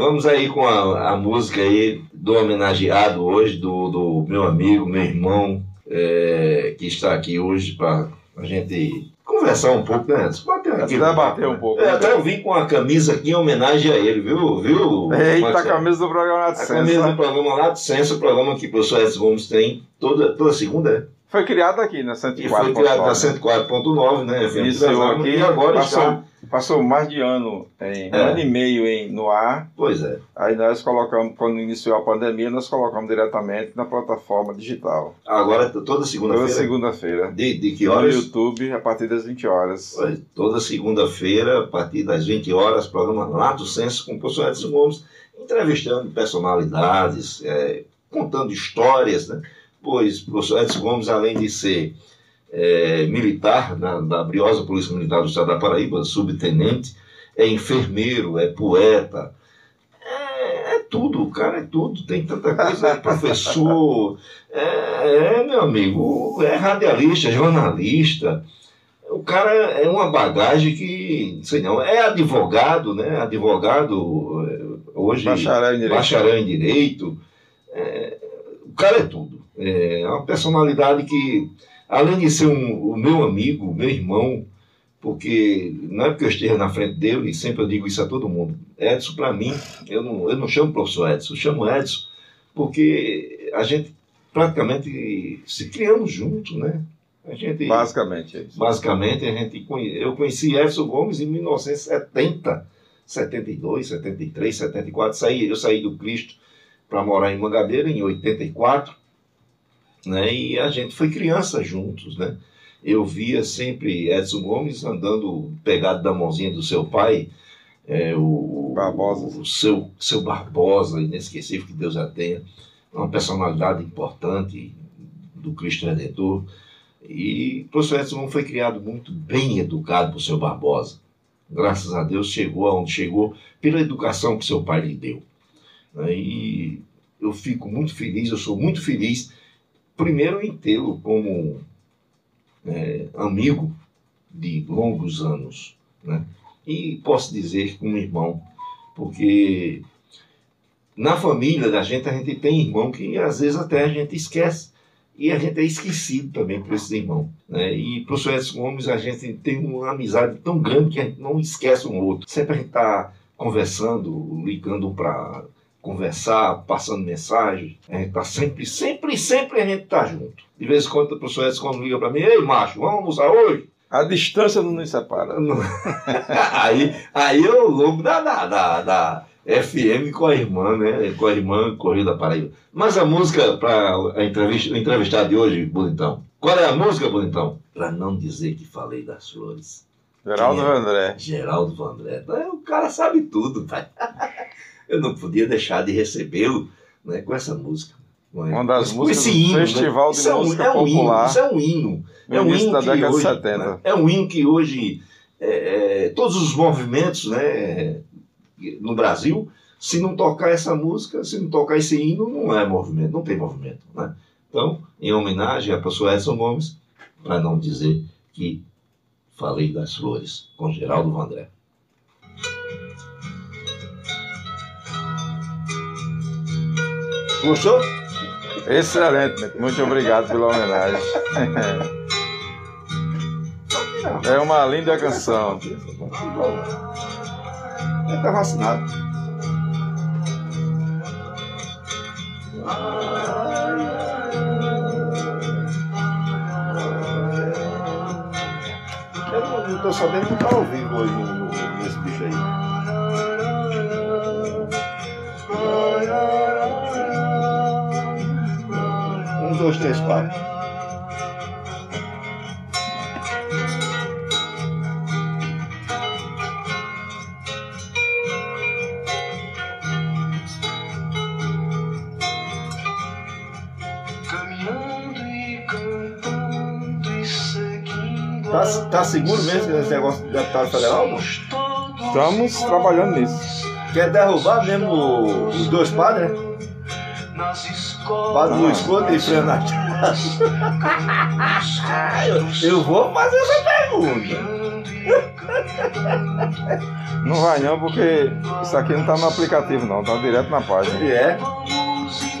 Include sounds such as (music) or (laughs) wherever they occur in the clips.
vamos aí com a, a música aí do homenageado hoje, do, do meu amigo, meu irmão, é, que está aqui hoje para a gente conversar um pouco, né? Bater aqui, debater um pouco. É, né? até eu vim com a camisa aqui em homenagem a ele, viu? viu Eita, a camisa do programa Lato Senso. A camisa do programa Lato Senso, o programa que o professor Edson Gomes tem toda, toda segunda, é? Foi criado aqui na 104.9. Foi criado na 104.9, né? Iniciou aqui e agora está... passou mais de ano, em, é. um ano e meio em, no ar. Pois é. Aí nós colocamos, quando iniciou a pandemia, nós colocamos diretamente na plataforma digital. Agora, toda segunda-feira? Toda segunda-feira. De, de que horas? No YouTube, a partir das 20 horas. Toda segunda-feira, a partir das 20 horas, programa lá do Censo com o professor Edson Gomes, entrevistando personalidades, é, contando histórias, né? pois o professor Edson Gomes, além de ser é, militar na, da Briosa Polícia Militar do Estado da Paraíba, subtenente, é enfermeiro, é poeta, é, é tudo, o cara é tudo, tem tanta coisa, é professor, (laughs) é, é, meu amigo, é radialista, é jornalista, o cara é uma bagagem que, sei não, é advogado, né? Advogado é, hoje, bacharel em direito, bacharel em direito é, o cara é tudo. É uma personalidade que, além de ser um, o meu amigo, meu irmão, porque não é porque eu esteja na frente dele, e sempre eu digo isso a todo mundo. Edson, para mim, eu não, eu não chamo professor Edson, eu chamo Edson porque a gente praticamente se criamos juntos, né? A gente, basicamente é isso. Basicamente, a gente, eu conheci Edson Gomes em 1970, 72, 73, 74. Saí, eu saí do Cristo para morar em Mangabeira em 84 né? E a gente foi criança juntos, né? Eu via sempre Edson Gomes andando pegado da mãozinha do seu pai, é, o, Barbosa. o seu, seu Barbosa, inesquecível que Deus a tenha, uma personalidade importante do Cristo Redentor. E o professor Edson Gomes foi criado muito bem educado por seu Barbosa. Graças a Deus chegou aonde chegou pela educação que seu pai lhe deu. Né? E eu fico muito feliz, eu sou muito feliz primeiro em tê-lo como é, amigo de longos anos, né? E posso dizer como irmão, porque na família da gente a gente tem irmão que às vezes até a gente esquece e a gente é esquecido também por esses irmãos. Né? E para o Sr. Edson Gomes a gente tem uma amizade tão grande que a gente não esquece um outro. Sempre a gente está conversando, ligando para conversar, passando mensagem. A gente tá sempre, sempre, sempre a gente tá junto. De vez em quando o professor Edson quando liga para mim, ei macho, vamos almoçar hoje? A distância não nos separa. (laughs) aí, aí eu louco da, da, da, da FM com a irmã, né? Com a irmã Corrida Paraíba. Mas a música para a entrevista, entrevistar de hoje, Bonitão. Qual é a música, Bonitão? Para não dizer que falei das flores. Geraldo é? Vandré. Geraldo Vandré. O cara sabe tudo, pai. (laughs) eu não podia deixar de recebê-lo né, com essa música. É? Uma das músicas do hino, né? Festival né? de é Música é um, Popular. isso é um hino. É um hino da década hoje, de 70. Né, é um hino que hoje é, é, todos os movimentos né, no Brasil, se não tocar essa música, se não tocar esse hino, não é movimento, não tem movimento. Né? Então, em homenagem à professor Edson Gomes, para não dizer que falei das flores, com Geraldo Vandré. Gostou? Excelente, muito obrigado pela homenagem. É uma linda canção. Ele está vacinado. Eu não estou sabendo que ao vivo hoje dois, três, quatro. Tá, tá seguro mesmo esse negócio do deputado federal? Não? Estamos trabalhando nisso. Quer derrubar mesmo os dois padres, né? Luiz Conde e Fernando. eu, (laughs) eu vou fazer essa pergunta. Não vai não, porque isso aqui não tá no aplicativo não, tá direto na página. E é?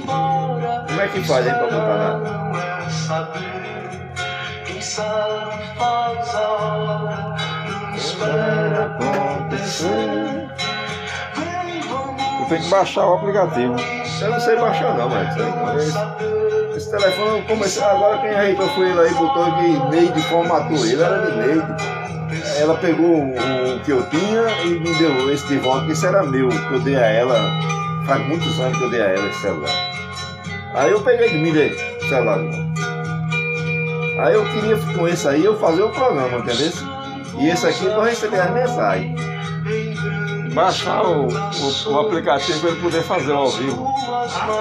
Como é que faz aí pra botar na. Espera acontecer. Tu tem que baixar o aplicativo. Eu não sei baixar não, mas isso aí não. Esse, esse telefone eu comecei agora quem ajeitou foi ele aí, botou aqui Neide formatou ele, era de Neide. Ela pegou o que eu tinha e me deu esse de volta, que esse era meu, que eu dei a ela, faz muitos anos que eu dei a ela esse celular. Aí eu peguei de mim dele, celular. Aí eu queria com esse aí eu fazer o programa, entendeu? E esse aqui para receber as mensagens. Baixar o, o, o aplicativo para ele poder fazer ao vivo.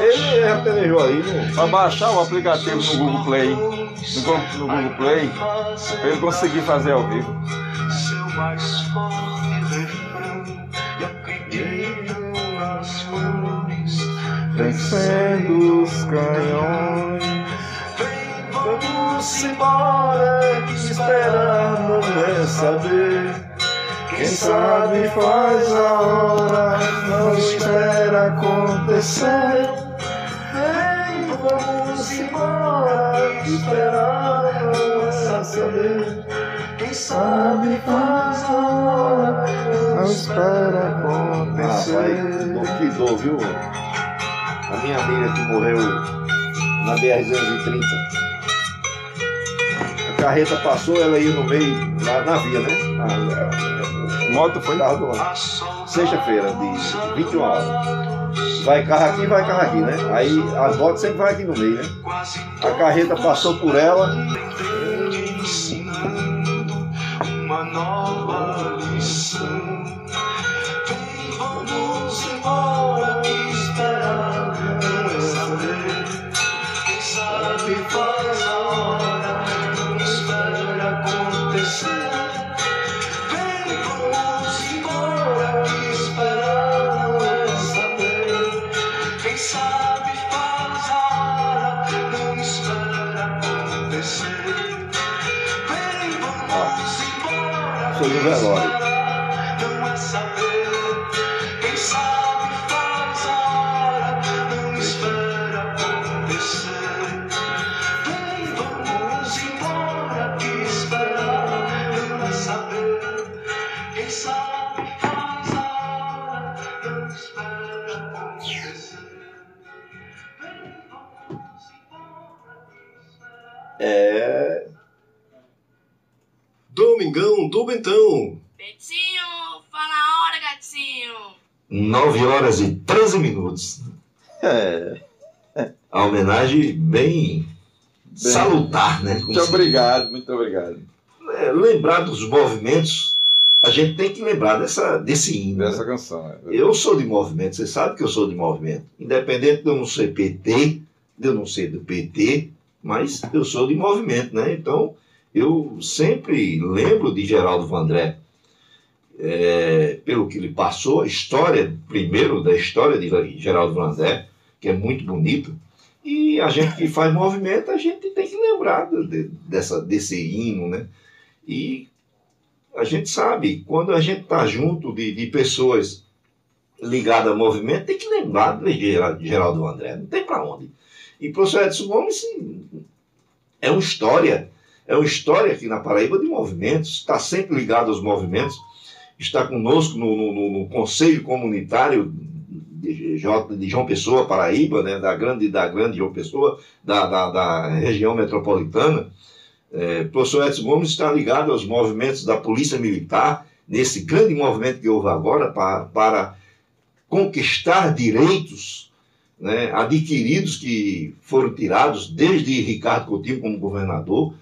Ele já pelejou aí, né? Para baixar o aplicativo no Google Play. No, no Google Play, para ele conseguir fazer ao vivo. Vencendo os canhões. Vem, vamos embora, não é saber. Quem sabe faz a hora, não espera acontecer. Vem, vamos embora, esperar não é saber. Quem sabe faz a hora, não espera acontecer. Ah, que dor, viu? a minha amiga que morreu na BR-230. A carreta passou, ela ia no meio, lá na via, né? A, moto foi lá do Sexta-feira, de 21 horas. Vai carro aqui, vai carro aqui, né? Aí as motos sempre vai aqui no meio, né? A carreta passou por ela. Uma nova lição. No velório. Do Bentão. Betinho, fala a hora, gatinho. 9 horas e 13 minutos. É. A homenagem bem, bem salutar, né? Muito obrigado, muito obrigado. É, lembrar dos movimentos, a gente tem que lembrar dessa, desse hino. Dessa né? canção. É eu sou de movimento, você sabe que eu sou de movimento. Independente de eu não ser PT, de eu não ser do PT, mas eu sou de movimento, né? Então, eu sempre lembro de Geraldo Vandré, é, pelo que ele passou, a história, primeiro, da história de Geraldo Vandré, que é muito bonito, e a gente que faz movimento, a gente tem que lembrar de, dessa, desse hino, né? E a gente sabe, quando a gente está junto de, de pessoas ligadas ao movimento, tem que lembrar de Geraldo André, não tem para onde. E o professor Edson Gomes é uma história é uma história aqui na Paraíba de movimentos, está sempre ligado aos movimentos, está conosco no, no, no Conselho Comunitário de, de, João Pessoa, Paraíba, né, da, grande, da grande João Pessoa, da, da, da região metropolitana. É, o professor Edson Gomes está ligado aos movimentos da Polícia Militar, nesse grande movimento que houve agora para, para conquistar direitos né, adquiridos que foram tirados desde Ricardo Coutinho como governador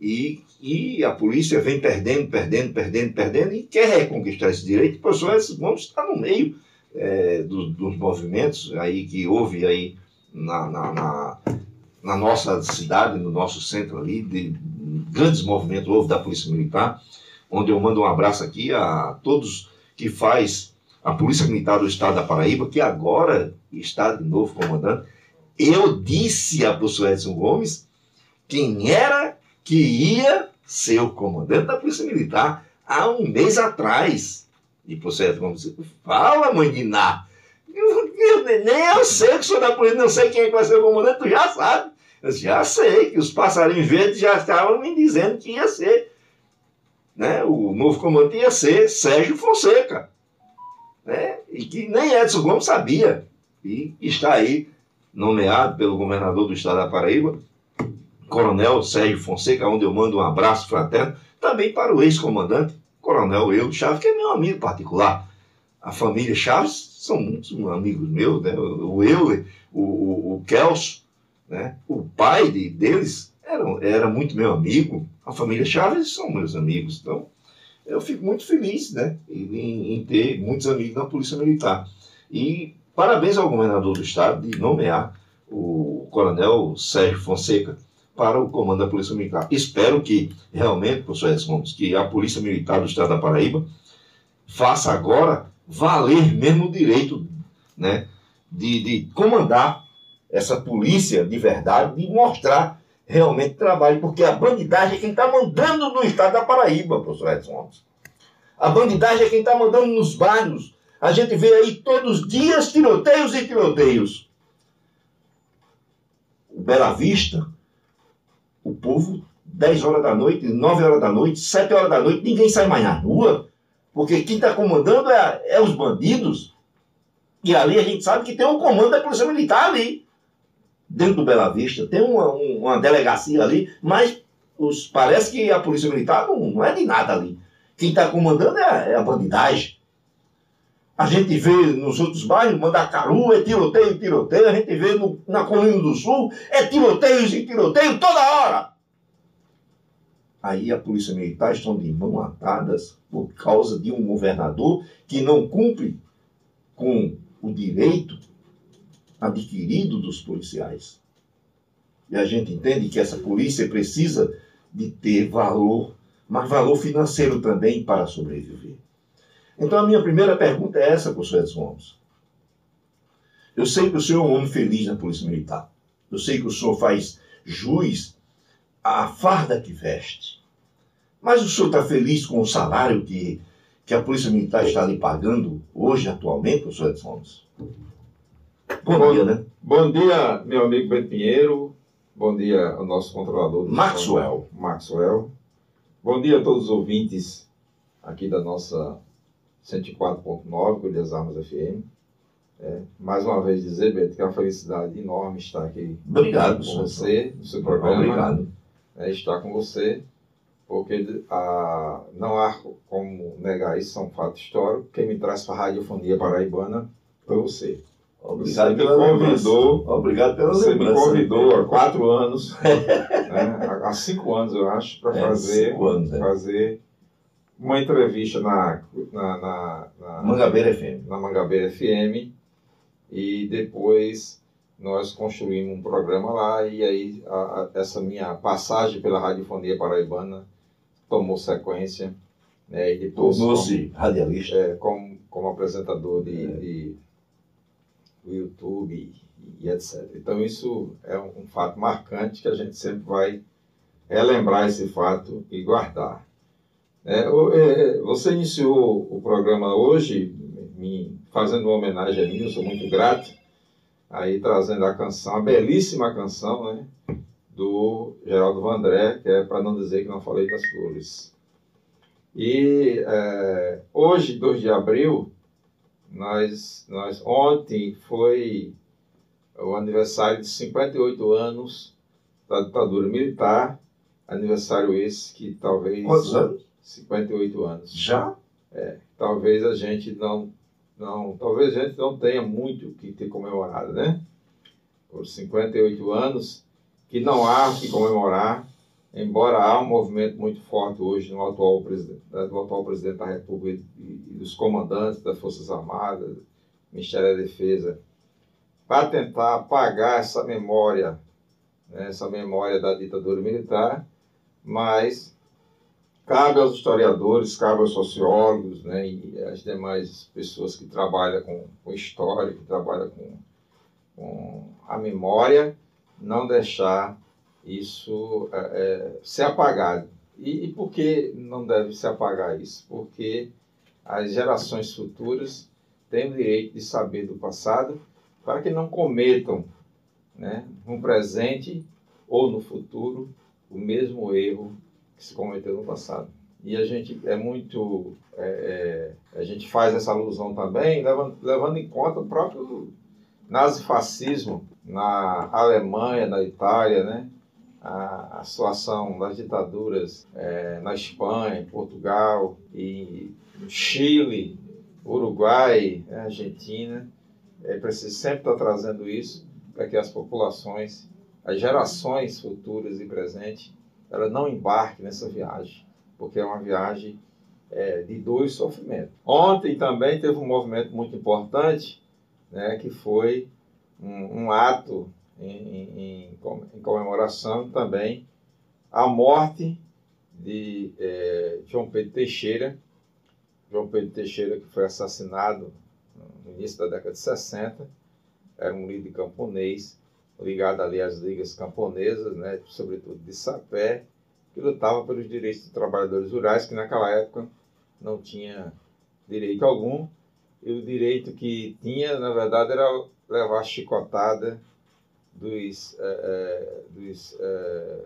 e, e a polícia vem perdendo, perdendo, perdendo, perdendo e quer reconquistar esse direito. O professor Edson está no meio é, do, dos movimentos aí que houve aí na, na, na, na, nossa cidade, no nosso centro ali, de grandes movimentos houve da Polícia Militar, onde eu mando um abraço aqui a todos que faz a Polícia Militar do Estado da Paraíba, que agora está de novo comandando. Eu disse a professor Edson Gomes quem era que ia ser o comandante da Polícia Militar há um mês atrás. E processo, vamos dizer, fala, mãe de Ná. Nem eu sei que sou da polícia, não sei quem é vai ser o comandante, tu já sabe. Eu já sei que os passarinhos verdes já estavam me dizendo que ia ser. Né? O novo comandante ia ser Sérgio Fonseca. Né? E que nem Edson Gomes sabia. E está aí nomeado pelo governador do estado da Paraíba, Coronel Sérgio Fonseca, onde eu mando um abraço fraterno, também para o ex-comandante, Coronel Eudo Chaves, que é meu amigo particular. A família Chaves são muitos amigos meus, né? o Euler, o, o, o Kelso, né? o pai de, deles era, era muito meu amigo. A família Chaves são meus amigos. Então, eu fico muito feliz né? em, em ter muitos amigos na Polícia Militar. E parabéns ao governador do estado de nomear o coronel Sérgio Fonseca para o comando da Polícia Militar. Espero que realmente, professor Edson que a Polícia Militar do Estado da Paraíba faça agora valer mesmo o direito né, de, de comandar essa polícia de verdade, de mostrar realmente trabalho, porque a bandidagem é quem está mandando no Estado da Paraíba, professor Edson. A bandidagem é quem está mandando nos bairros. A gente vê aí todos os dias tiroteios e tiroteios. Bela Vista, o povo, 10 horas da noite, 9 horas da noite, 7 horas da noite, ninguém sai mais na rua, porque quem está comandando é, é os bandidos. E ali a gente sabe que tem um comando da Polícia Militar ali, dentro do Bela Vista. Tem uma, um- uma delegacia ali, mas os, parece que a Polícia Militar não, não é de nada ali. Quem está comandando é, é a bandidagem. A gente vê nos outros bairros, Mandacaru, é tiroteio, tiroteio. A gente vê no- na Colina do Sul, é tiroteios e tiroteio toda hora. Aí a Polícia Militar estão de mão atadas por causa de um governador que não cumpre com o direito adquirido dos policiais. E a gente entende que essa polícia precisa de ter valor, mas valor financeiro também para sobreviver. Então a minha primeira pergunta é essa, professor Edson Gomes. Eu sei que o senhor é um homem feliz na Polícia Militar. Eu sei que o senhor faz jus à farda que veste. Mas o senhor está feliz com o salário que, que a Polícia Militar está lhe pagando hoje, atualmente, professor Edson Gomes? Bom, Bom- dia, né? Bom dia, meu amigo Beto Pinheiro. Bom dia ao nosso controlador. do Maxwell. Maxwell. Bom dia a todos os ouvintes aqui da nossa 104.9, Colhas Armas FM. É, mais uma vez dizer, Beto, que é uma felicidade enorme estar aqui Obrigado, com senhor. você, no seu programa. Obrigado. é, estar com você, porque ah, não há como negar isso, é um fato histórico. Quem me traz para a radiofonia paraibana foi você. Obrigado Você me pela lembrança. convidou, Obrigado pela você me lembrança. convidou há quatro anos, (laughs) né, há cinco anos eu acho, para É, fazer, é. fazer uma entrevista na, na, na, na, Mangabeira FM. na Mangabeira FM e depois nós construímos um programa lá e aí a- a- essa minha passagem pela radiofonia paraibana tomou sequência né, e depois Tornou-se radialista. como, é, como, como apresentador de, de do YouTube e, e etc. Então isso é um, um fato marcante que a gente sempre vai relembrar esse fato e guardar. É, o- é, você iniciou o programa hoje me fazendo uma homenagem a mim, eu sou muito grato, aí trazendo a canção, a belíssima canção, né, do Geraldo Vandré, que é para não dizer que não falei das flores. E é, hoje, 2 de abril, nós, nós ontem foi o aniversário de 58 anos da ditadura militar, aniversário esse que talvez Quantos anos? 58 anos. Já? Talvez a gente não não, talvez a gente não tenha muito o que ter comemorado, né? Por 58 anos que não há o que comemorar, embora há um movimento muito forte hoje no atual presidente, do atual presidente da República e, e dos comandantes das Forças Armadas, Ministério da Defesa, para tentar apagar essa memória, né, essa memória da ditadura militar, mas cabe aos historiadores, cabe aos sociólogos né, e às demais pessoas que trabalham com, com história, que trabalham com, com a memória, não deixar isso é, é, ser apagado. E, e por que não deve se apagar isso? Porque as gerações futuras têm o direito de saber do passado para que não cometam né, no presente ou no futuro o mesmo erro que se cometeu no passado. E a gente é muito. É, é, a gente faz essa alusão também, levando, levando em conta o próprio nazifascismo na Alemanha, na Itália, né? a, a situação das ditaduras é, na Espanha, Portugal, e Chile, Uruguai, né, Argentina. É preciso sempre estar trazendo isso para que as populações, as gerações futuras e presentes, elas não embarquem nessa viagem, porque é uma viagem é, de dois sofrimentos. Ontem também teve um movimento muito importante, né, que foi um, um ato em, em, em, comemoração também a morte de é, João Pedro Teixeira. João Pedro Teixeira, que foi assassinado no início da década de 60, era um líder camponês, ligado ali às ligas camponesas, né, sobretudo de Sapé, que lutava pelos direitos dos trabalhadores rurais, que naquela época não tinha direito algum, e o direito que tinha, na verdade, era levar chicotada dos, é, dos é,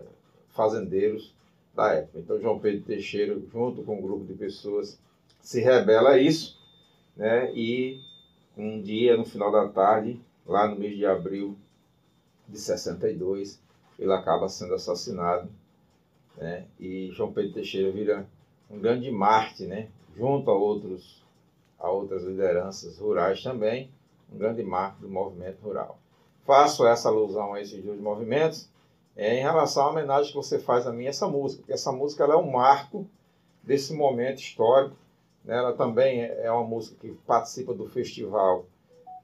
fazendeiros da época. Então, João Pedro Teixeira, junto com um grupo de pessoas, se rebela a isso, né? e um dia, no final da tarde, lá no mês de abril de 62, ele acaba sendo assassinado, né? e João Pedro Teixeira vira um grande Marte, né? junto a, outros, a outras lideranças rurais também, um grande marco do movimento rural faço essa alusão a esses dois movimentos é, em relação à homenagem que você faz a mim essa música, porque essa música ela é um marco desse momento histórico. Né? Ela também é, é uma música que participa do festival,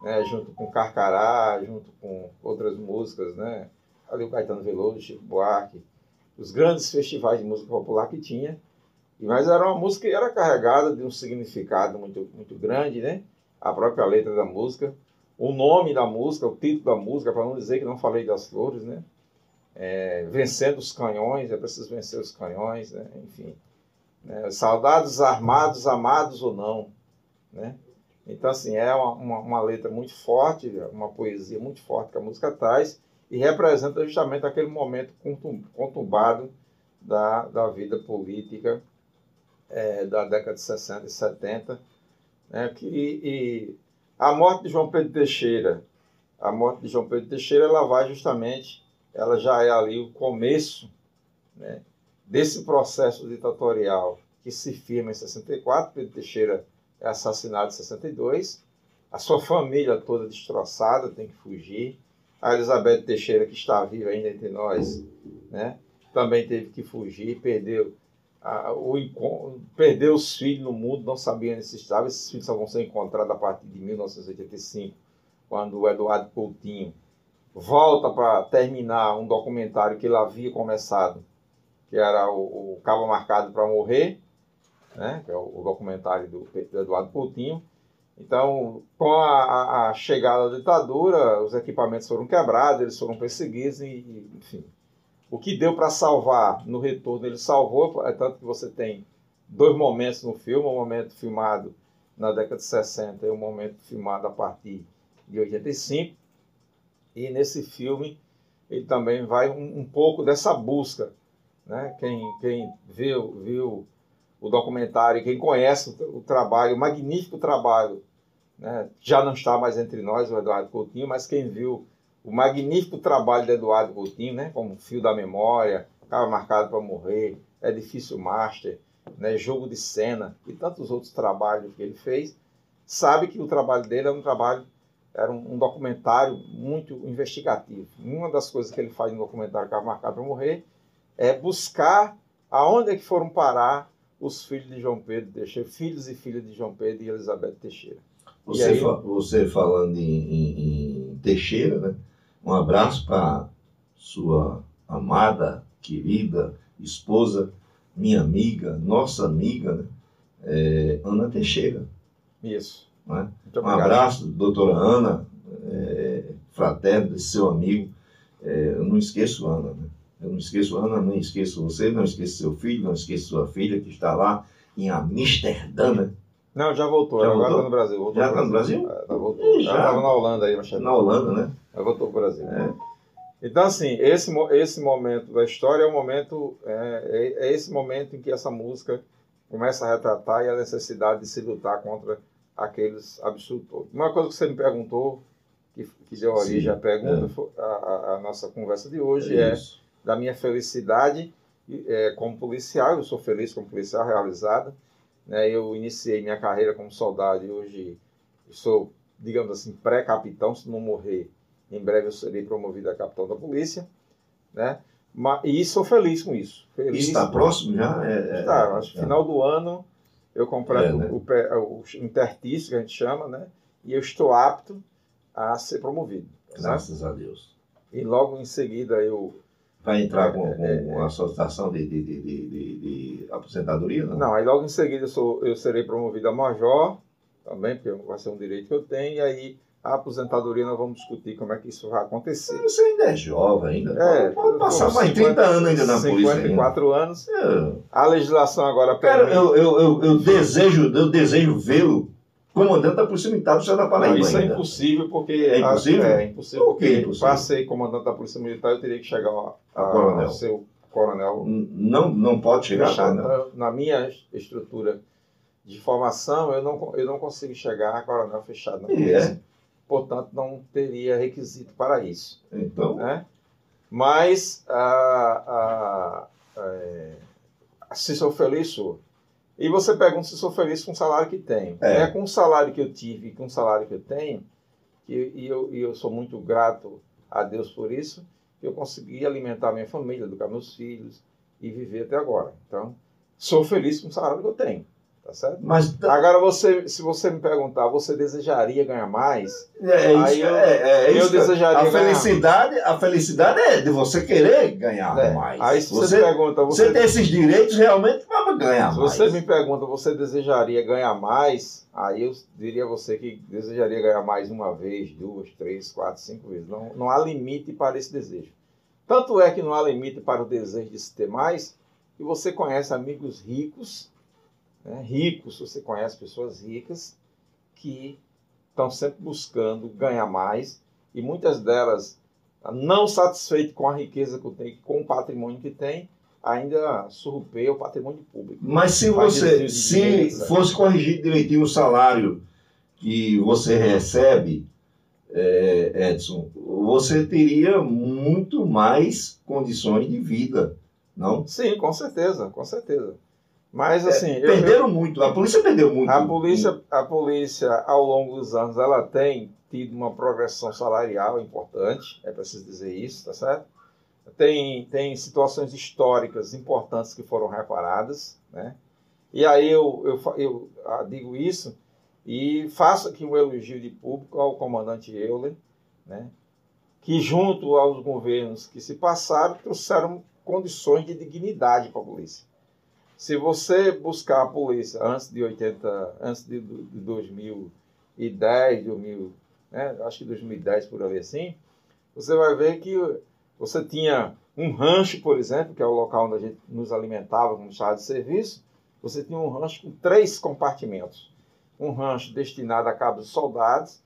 né? junto com Carcará, junto com outras músicas, né? ali o Caetano Veloso, Chico Buarque, os grandes festivais de música popular que tinha. Mas era uma música que era carregada de um significado muito, muito grande, né? A própria letra da música o nome da música, o título da música, para não dizer que não falei das flores, né? É, vencendo os canhões, é preciso vencer os canhões, né? enfim. Né? Saudades armados, amados ou não, né? Então, assim, é uma, uma, uma, letra muito forte, uma poesia muito forte que a música traz e representa justamente aquele momento conturbado da, da vida política é, da década de 60 e 70, né? que, e, a morte de João Pedro Teixeira, a morte de João Pedro Teixeira, ela vai justamente, ela já é ali o começo né, desse processo ditatorial que se firma em 64. Pedro Teixeira é assassinado em 62. A sua família toda destroçada, tem que fugir. A Elizabeth Teixeira, que está viva ainda entre nós, né, também teve que fugir, perdeu a, o, perdeu os filhos no mundo, não sabia onde estavam. Esses filhos só vão ser encontrados a partir de 1985, quando o Eduardo Coutinho volta para terminar um documentário que ele havia começado, que era o, o Cabo Marcado para Morrer, né? que é o, o documentário do, do, Eduardo Coutinho. Então, com a, a, chegada da ditadura, os equipamentos foram quebrados, eles foram perseguidos, e, enfim, o que deu para salvar no retorno, ele salvou, é tanto que você tem dois momentos no filme, um momento filmado na década de 60 e um momento filmado a partir de 85. E nesse filme ele também vai um, um pouco dessa busca. Né? Quem, quem viu, viu o documentário, quem conhece o, o trabalho, o magnífico trabalho, né? já não está mais entre nós, o Eduardo Coutinho, mas quem viu o magnífico trabalho de Eduardo Coutinho, né, como Fio da Memória, Estava Marcado para Morrer, Difícil Master, né, Jogo de Cena e tantos outros trabalhos que ele fez, sabe que o trabalho dele é um trabalho, era um, um documentário muito investigativo. Uma das coisas que ele faz no documentário Estava Marcado para Morrer é buscar aonde é que foram parar os filhos de João Pedro Teixeira, filhos e filhas de João Pedro e Elizabeth Teixeira. Você, aí, fa você falando em, em, em Teixeira, né? Um abraço para sua amada, querida esposa, minha amiga, nossa amiga, né? é, Ana Teixeira. Isso. Né? Um abraço, doutora Ana, é, fraterno, seu amigo. É, eu não esqueço Ana. Né? Eu não esqueço Ana, não esqueço você, não esqueço seu filho, não esqueço sua filha que está lá em Amsterdã, né? Não, já voltou. Já agora voltou? está no Brasil. voltou Já pro tá no Brasil? É, tá, voltou. Ih, Já já? estava na Holanda aí, mas na Holanda, né? Aí voltou para o Brasil. É. Então, assim, esse, esse momento da história é o momento, é, é- é esse momento em que essa música começa a retratar e a necessidade de se lutar contra aqueles absurdos todos. Uma coisa que você me perguntou, que, que deu origem à pergunta, é. a, a- nossa conversa de hoje é, Isso. Da minha felicidade é, como policial. Eu sou feliz como policial realizada. Né? Eu iniciei minha carreira como soldado e hoje sou, digamos assim, pré-capitão. Se não morrer, em breve eu serei promovido a capitão da polícia. Né? Ma- E sou feliz com isso. Feliz. Está próximo já? É, é, Está, acho que é. final do ano eu completo É, né? o, pé- o intertício, que a gente chama, né? E eu estou apto a ser promovido. tá? Graças a Deus. E logo em seguida eu Vai entrar com, com uma solicitação de, de, de, de, aposentadoria? Não. Não, aí logo em seguida eu, sou, eu serei promovido a major, também, porque vai ser um direito que eu tenho, e aí a aposentadoria nós vamos discutir como é que isso vai acontecer. Você ainda é jovem, ainda. É, pode, passar mais 50, 30 anos ainda na polícia. ainda. 54 anos. É. A legislação agora Cara, permite. eu, eu, eu, eu desejo, eu desejo vê-lo comandante da Polícia Militar do Estado da Não, Paraíba. isso é ainda. impossível porque. É impossível? É, impossível Por que porque impossível? para ser comandante da Polícia Militar eu teria que chegar a, A coronel. a ser o coronel Não, não pode chegar lá, né? Então, Na minha estrutura de formação, eu não, eu não consigo chegar a coronel fechado na polícia. Portanto, não teria requisito para isso. Então, Né? Mas, a, a, é, se sou feliz, sou. E você pergunta se sou feliz com o salário que tenho. É. É, com o salário que eu tive e com o salário que eu tenho, que, e, eu, e eu sou muito grato a Deus por isso, que eu consegui alimentar minha família, educar meus filhos e viver até agora. Então, sou feliz com o salário que eu tenho. Tá certo? mas Agora, você, se você me perguntar, você desejaria ganhar mais? é, isso, Aí eu- é, é eu isso desejaria a ganhar. felicidade, a felicidade é de você querer ganhar né? mais. Aí, se você, você, pergunta, você você, tem esses direitos realmente para ganhar se mais. você me pergunta, você desejaria ganhar mais? Aí eu diria a você que desejaria ganhar mais uma vez, duas, três, quatro, cinco vezes. Não, não há limite para esse desejo. Tanto é que não há limite para o desejo de se ter mais, que você conhece amigos ricos, né? ricos, você conhece pessoas ricas que estão sempre buscando ganhar mais e muitas delas não satisfeitas com a riqueza que tem, com o patrimônio que tem, ainda surrupeia o patrimônio público. Mas se você, se sabe? fosse corrigir direitinho o salário que você recebe, é, Edson, você teria muito mais condições de vida, não? Sim, com certeza, com certeza. Mas assim, eu- Perderam muito, a polícia perdeu muito. A polícia, a polícia, ao longo dos anos, ela tem tido uma progressão salarial importante, é preciso dizer isso, tá certo? Tem, tem situações históricas importantes que foram reparadas, né? E aí eu, eu, eu ah, digo isso e faço aqui um elogio de público ao comandante Euler, né? Que junto aos governos que se passaram, trouxeram condições de dignidade para a polícia. Se você buscar a polícia antes de 80, antes de 2010, 2000, né, acho que 2010 por ali assim, você vai ver que você tinha um rancho, por exemplo, que é o local onde a gente nos alimentava como estado de serviço, você tinha um rancho com três compartimentos. Um rancho destinado a cabos soldados,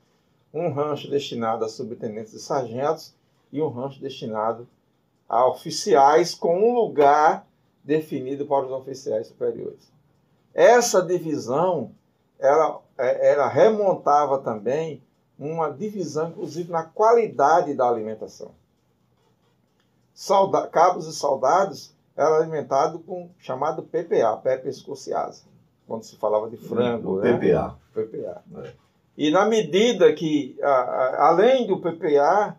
um rancho destinado a subtenentes e sargentos e um rancho destinado a oficiais com um lugar definido para os oficiais superiores. Essa divisão, ela, é, ela remontava também uma divisão, inclusive, na qualidade da alimentação. Cabos e soldados era alimentado com chamado PPA, Pepe Escociasa, quando se falava de frango, né? PPA. PPA. É. E na medida que, a- a- além do PPA,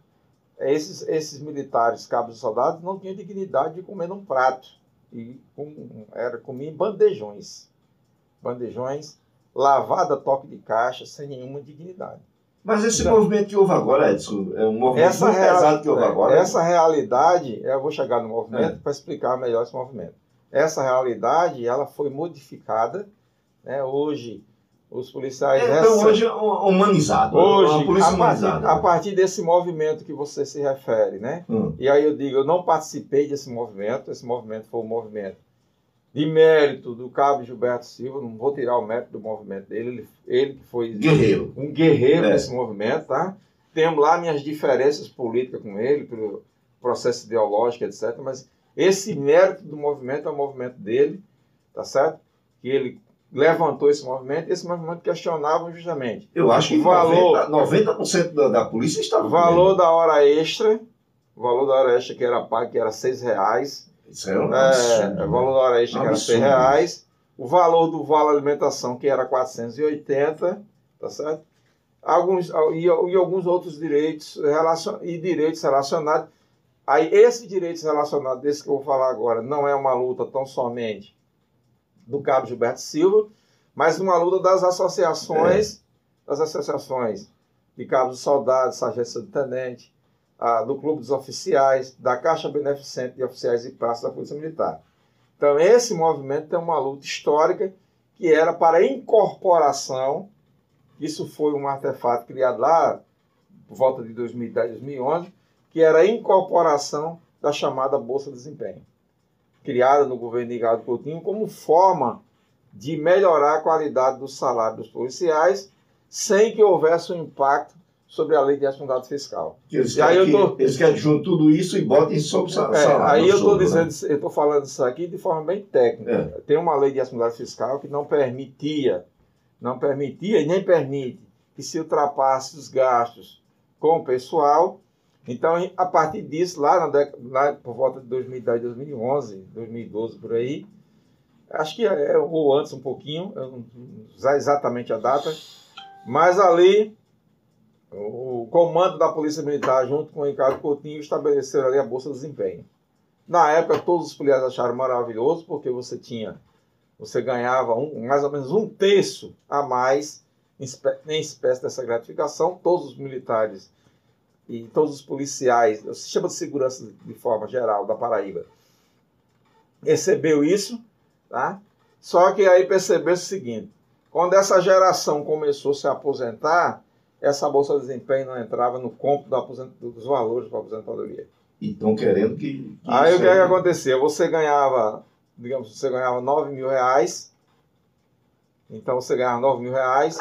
esses, esses militares, cabos e soldados, não tinham dignidade de comer num prato. E com, era comer bandejões. Bandejões, lavada a toque de caixa, sem nenhuma dignidade. Mas esse Então- movimento que houve agora, Edson, é um movimento Essa, muito real- pesado que houve é, agora. essa realidade, eu vou chegar no movimento É. para explicar melhor esse movimento. Essa realidade, ela foi modificada. Né? Hoje, Os policiais É, então recebem- hoje é um- humanizado. Hoje, uma polícia a, humanizada. partir, a partir desse movimento que você se refere, né? Hum. E aí eu digo, eu não participei desse movimento, esse movimento foi um movimento de mérito do cabo Gilberto Silva, não vou tirar o mérito do movimento dele, ele, ele que foi Guerreiro. um guerreiro É. desse movimento, tá? Temos lá minhas diferenças políticas com ele, pelo processo ideológico, etc. Mas esse mérito do movimento é o movimento dele, tá certo? Que ele levantou esse movimento e esse movimento questionava justamente Eu acho que valor- 90%, 90% da, da polícia estava valor da hora extra, o valor da hora extra que era pago, que era seis reais, Isso é um é, absurdo. o valor da hora extra que era Absurdo. 6 reais, o valor do vale alimentação que era 480, tá certo? Alguns, e, e alguns outros direitos relacion, e direitos relacionados. Aí, esse direitos relacionados, desse que eu vou falar agora, não é uma luta tão somente do Cabo Gilberto Silva, mas uma luta das associações, das associações de cabos de soldado, sargento subtenente, do Clube dos Oficiais, da Caixa Beneficente de Oficiais e Praças da Polícia Militar. Então, esse movimento tem uma luta histórica que era para incorporação, isso foi um artefato criado lá por volta de 2010, 2011, que era a incorporação da chamada Bolsa de Desempenho, criada no governo de Ricardo Coutinho como forma de melhorar a qualidade do salário dos policiais, sem que houvesse um impacto sobre a lei de responsabilidade fiscal. Eles E aí querem, eu tô- que, eles querem juntar tudo isso e botem sobre o É, salário. aí eu estou né? dizendo, eu estou falando isso aqui de forma bem técnica. Tem uma lei de responsabilidade fiscal que não permitia, não permitia e nem permite que se ultrapasse os gastos com o pessoal. Então, a partir disso, lá, na lá por volta de 2010, 2011, 2012 por aí, acho que é ou antes um pouquinho, eu não sei exatamente a data, mas ali o comando da Polícia Militar, junto com o Ricardo Coutinho, estabeleceram ali a Bolsa de Desempenho. Na época, todos os policiais acharam maravilhoso, porque você tinha, você ganhava um, mais ou menos um terço a mais em espé- em espécie dessa gratificação. Todos os militares e todos os policiais, o sistema de segurança de forma geral da Paraíba, recebeu isso, tá? Só que aí percebeu o seguinte, quando essa geração começou a se aposentar, essa bolsa de desempenho não entrava no cômputo dos valores para a aposentadoria. E estão querendo que. que Aí o que, é que acontecia? Você ganhava, digamos, você ganhava 9 mil reais, então você ganhava 9 mil reais,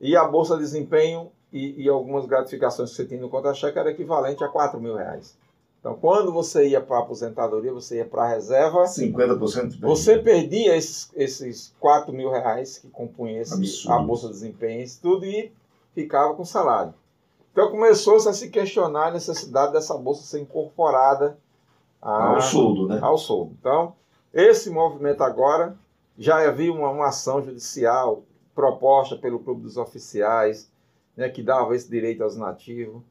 e a bolsa de desempenho e, e algumas gratificações que você tinha no contra-cheque era equivalente a 4 mil reais. Então, quando você ia para a aposentadoria, você ia para a reserva, 50% você perdia esses, esses 4 mil reais que compunham esse, a bolsa de desempenho, tudo, e ficava com salário. Então começou-se a se questionar a necessidade dessa bolsa ser incorporada a- ao soldo, né? ao soldo. Então, esse movimento agora já havia uma, uma ação judicial proposta pelo Clube dos Oficiais, né, que dava esse direito aos nativos,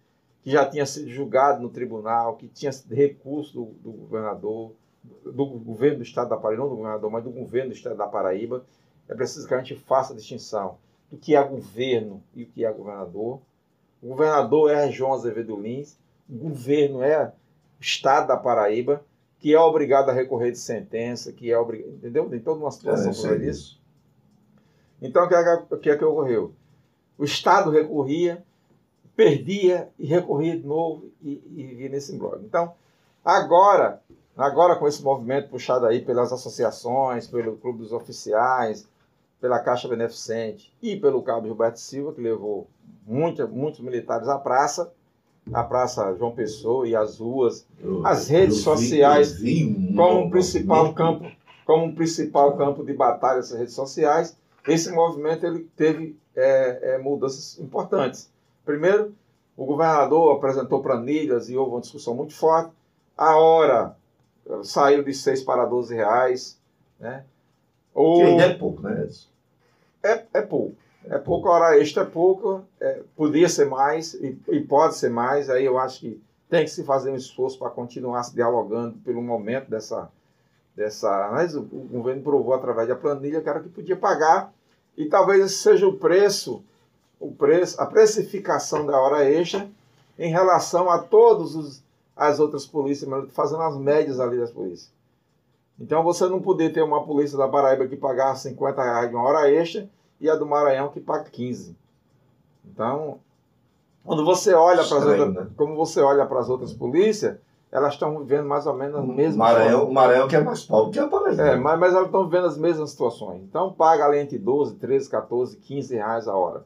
que já tinha sido julgado no tribunal, que tinha recurso do, do governador, do governo do estado da Paraíba, não do governador, mas do governo do estado da Paraíba. É preciso que a gente faça a distinção do que é governo e o que é governador. O governador é João Azevedo Lins, o governo é o estado da Paraíba, que é obrigado a recorrer de sentença, que é obrigado, entendeu? Tem toda uma situação É, sei disso. Então, o que, é que, o que é que ocorreu? O Estado recorria, perdia e recorria de novo e, e via nesse imbróglio. Então, agora, agora com esse movimento puxado aí pelas associações, pelo Clube dos Oficiais, pela Caixa Beneficente e pelo Cabo Gilberto Silva, que levou muita, muitos militares à praça, à Praça João Pessoa e às ruas, Eu- As redes vi- sociais um como um principal campo, como um principal campo de batalha essas redes sociais, esse movimento ele teve é, é, mudanças importantes. Primeiro, o governador apresentou planilhas e houve uma discussão muito forte. A hora eh, saiu de 6 para 12 reais. Né? O, Que ainda é pouco, né? É, é pouco. É pouco, a hora extra é pouco, é, podia ser mais e, e pode ser mais. Aí eu acho que tem que se fazer um esforço para continuar se dialogando pelo momento dessa. dessa mas o, o governo provou através da planilha que era que podia pagar e talvez esse seja o preço, o preço, a precificação da hora extra em relação a todas as outras polícias, mas fazendo as médias ali das polícias. Então você não poder ter uma polícia da Paraíba que pagasse 50 reais de uma hora extra e a do Maranhão que paga 15. Então, quando você olha para outras, né? como você olha para as outras polícias, elas estão vivendo mais ou menos as mesmas Maranhão, o Maranhão que é mais pobre que a Paraíba. é, mas, mas elas estão vivendo as mesmas situações. Então paga ali entre 12, 13, 14, 15 reais a hora.